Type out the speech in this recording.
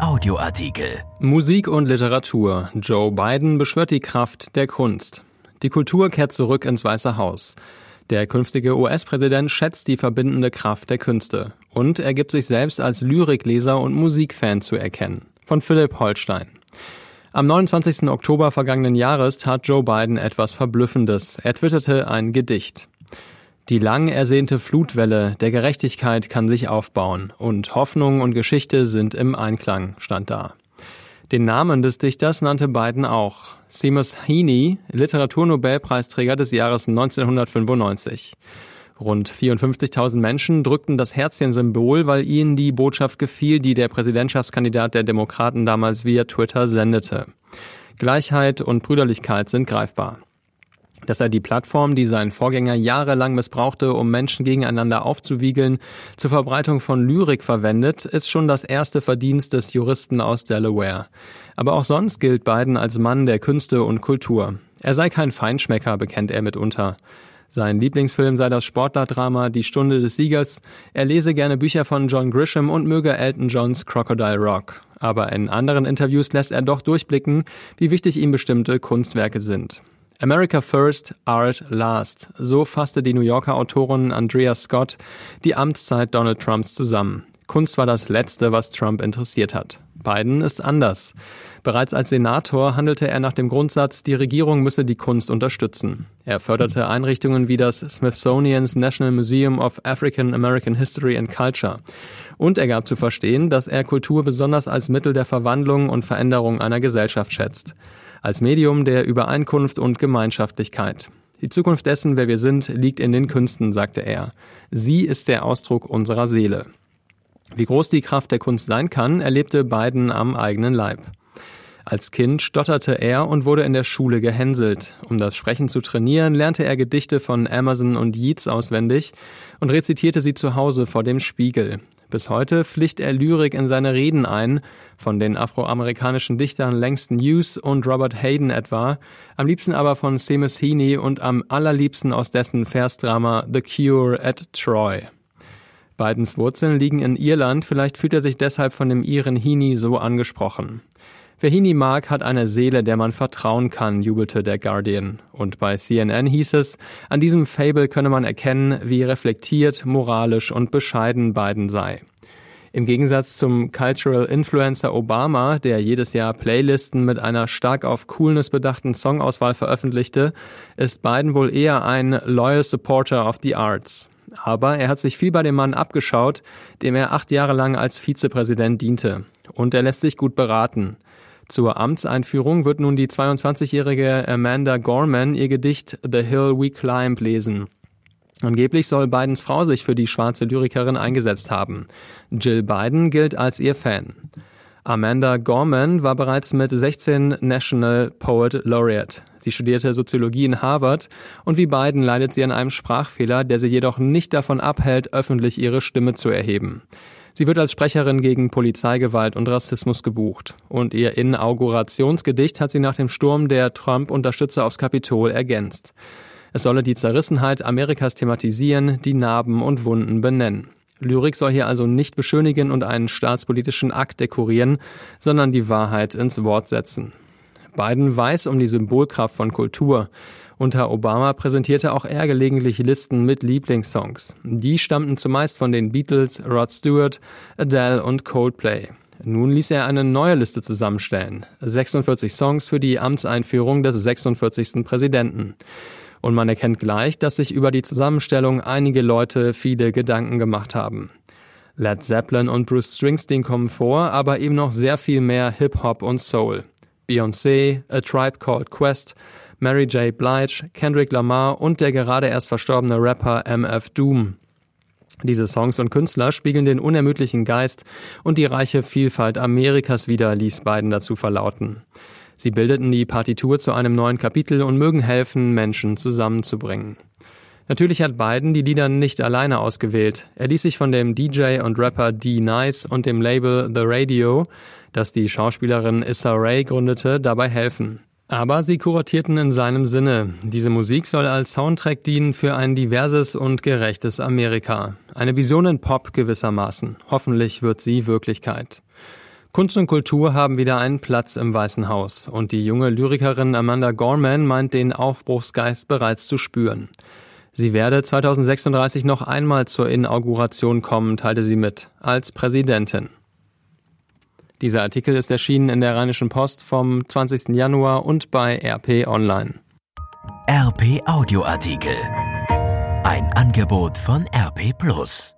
Audioartikel. Musik und Literatur. Joe Biden beschwört die Kraft der Kunst. Die Kultur kehrt zurück ins Weiße Haus. Der künftige US-Präsident schätzt die verbindende Kraft der Künste und er gibt sich selbst als Lyrikleser und Musikfan zu erkennen. Von Philipp Holstein. Am 29. Oktober vergangenen Jahres tat Joe Biden etwas Verblüffendes. Er twitterte ein Gedicht. Die lang ersehnte Flutwelle der Gerechtigkeit kann sich aufbauen und Hoffnung und Geschichte sind im Einklang, stand da. Den Namen des Dichters nannte Biden auch. Seamus Heaney, Literaturnobelpreisträger des Jahres 1995. Rund 54.000 Menschen drückten das Herzchensymbol, weil ihnen die Botschaft gefiel, die der Präsidentschaftskandidat der Demokraten damals via Twitter sendete. Gleichheit und Brüderlichkeit sind greifbar dass er die Plattform, die sein Vorgänger jahrelang missbrauchte, um Menschen gegeneinander aufzuwiegeln, zur Verbreitung von Lyrik verwendet, ist schon das erste Verdienst des Juristen aus Delaware. Aber auch sonst gilt Biden als Mann der Künste und Kultur. Er sei kein Feinschmecker, bekennt er mitunter. Sein Lieblingsfilm sei das Sportlerdrama Die Stunde des Siegers. Er lese gerne Bücher von John Grisham und möge Elton Johns Crocodile Rock. Aber in anderen Interviews lässt er doch durchblicken, wie wichtig ihm bestimmte Kunstwerke sind. America First, Art Last. So fasste die New Yorker Autorin Andrea Scott die Amtszeit Donald Trumps zusammen. Kunst war das Letzte, was Trump interessiert hat. Biden ist anders. Bereits als Senator handelte er nach dem Grundsatz, die Regierung müsse die Kunst unterstützen. Er förderte Einrichtungen wie das Smithsonian's National Museum of African American History and Culture. Und er gab zu verstehen, dass er Kultur besonders als Mittel der Verwandlung und Veränderung einer Gesellschaft schätzt als Medium der Übereinkunft und Gemeinschaftlichkeit. Die Zukunft dessen, wer wir sind, liegt in den Künsten, sagte er. Sie ist der Ausdruck unserer Seele. Wie groß die Kraft der Kunst sein kann, erlebte Biden am eigenen Leib. Als Kind stotterte er und wurde in der Schule gehänselt. Um das Sprechen zu trainieren, lernte er Gedichte von Amazon und Yeats auswendig und rezitierte sie zu Hause vor dem Spiegel. Bis heute pflicht er Lyrik in seine Reden ein, von den afroamerikanischen Dichtern Langston Hughes und Robert Hayden etwa, am liebsten aber von Seamus Heaney und am allerliebsten aus dessen Versdrama The Cure at Troy. Bidens Wurzeln liegen in Irland, vielleicht fühlt er sich deshalb von dem Iren Heaney so angesprochen. Wer Heaney mag, hat eine Seele, der man vertrauen kann, jubelte der Guardian. Und bei CNN hieß es, an diesem Fable könne man erkennen, wie reflektiert, moralisch und bescheiden Biden sei. Im Gegensatz zum Cultural Influencer Obama, der jedes Jahr Playlisten mit einer stark auf Coolness bedachten Songauswahl veröffentlichte, ist Biden wohl eher ein loyal supporter of the arts. Aber er hat sich viel bei dem Mann abgeschaut, dem er acht Jahre lang als Vizepräsident diente. Und er lässt sich gut beraten. Zur Amtseinführung wird nun die 22-jährige Amanda Gorman ihr Gedicht The Hill We Climb lesen. Angeblich soll Bidens Frau sich für die schwarze Lyrikerin eingesetzt haben. Jill Biden gilt als ihr Fan. Amanda Gorman war bereits mit 16 National Poet Laureate. Sie studierte Soziologie in Harvard und wie Biden leidet sie an einem Sprachfehler, der sie jedoch nicht davon abhält, öffentlich ihre Stimme zu erheben. Sie wird als Sprecherin gegen Polizeigewalt und Rassismus gebucht. Und ihr Inaugurationsgedicht hat sie nach dem Sturm der Trump-Unterstützer aufs Kapitol ergänzt. Es solle die Zerrissenheit Amerikas thematisieren, die Narben und Wunden benennen. Lyrik soll hier also nicht beschönigen und einen staatspolitischen Akt dekorieren, sondern die Wahrheit ins Wort setzen. Biden weiß um die Symbolkraft von Kultur. Unter Obama präsentierte auch er gelegentlich Listen mit Lieblingssongs. Die stammten zumeist von den Beatles, Rod Stewart, Adele und Coldplay. Nun ließ er eine neue Liste zusammenstellen. 46 Songs für die Amtseinführung des 46. Präsidenten. Und man erkennt gleich, dass sich über die Zusammenstellung einige Leute viele Gedanken gemacht haben. Led Zeppelin und Bruce Springsteen kommen vor, aber eben noch sehr viel mehr Hip-Hop und Soul. Beyoncé, A Tribe Called Quest, Mary J. Blige, Kendrick Lamar und der gerade erst verstorbene Rapper MF Doom. Diese Songs und Künstler spiegeln den unermüdlichen Geist und die reiche Vielfalt Amerikas wider, ließ Biden dazu verlauten. Sie bildeten die Partitur zu einem neuen Kapitel und mögen helfen, Menschen zusammenzubringen. Natürlich hat Biden die Lieder nicht alleine ausgewählt. Er ließ sich von dem DJ und Rapper D Nice und dem Label The Radio, das die Schauspielerin Issa Rae gründete, dabei helfen. Aber sie kuratierten in seinem Sinne. Diese Musik soll als Soundtrack dienen für ein diverses und gerechtes Amerika. Eine Vision in Pop gewissermaßen. Hoffentlich wird sie Wirklichkeit. Kunst und Kultur haben wieder einen Platz im Weißen Haus und die junge Lyrikerin Amanda Gorman meint den Aufbruchsgeist bereits zu spüren. Sie werde 2036 noch einmal zur Inauguration kommen, teilte sie mit, als Präsidentin. Dieser Artikel ist erschienen in der Rheinischen Post vom 20. Januar und bei RP Online. RP Audioartikel. Ein Angebot von RP Plus.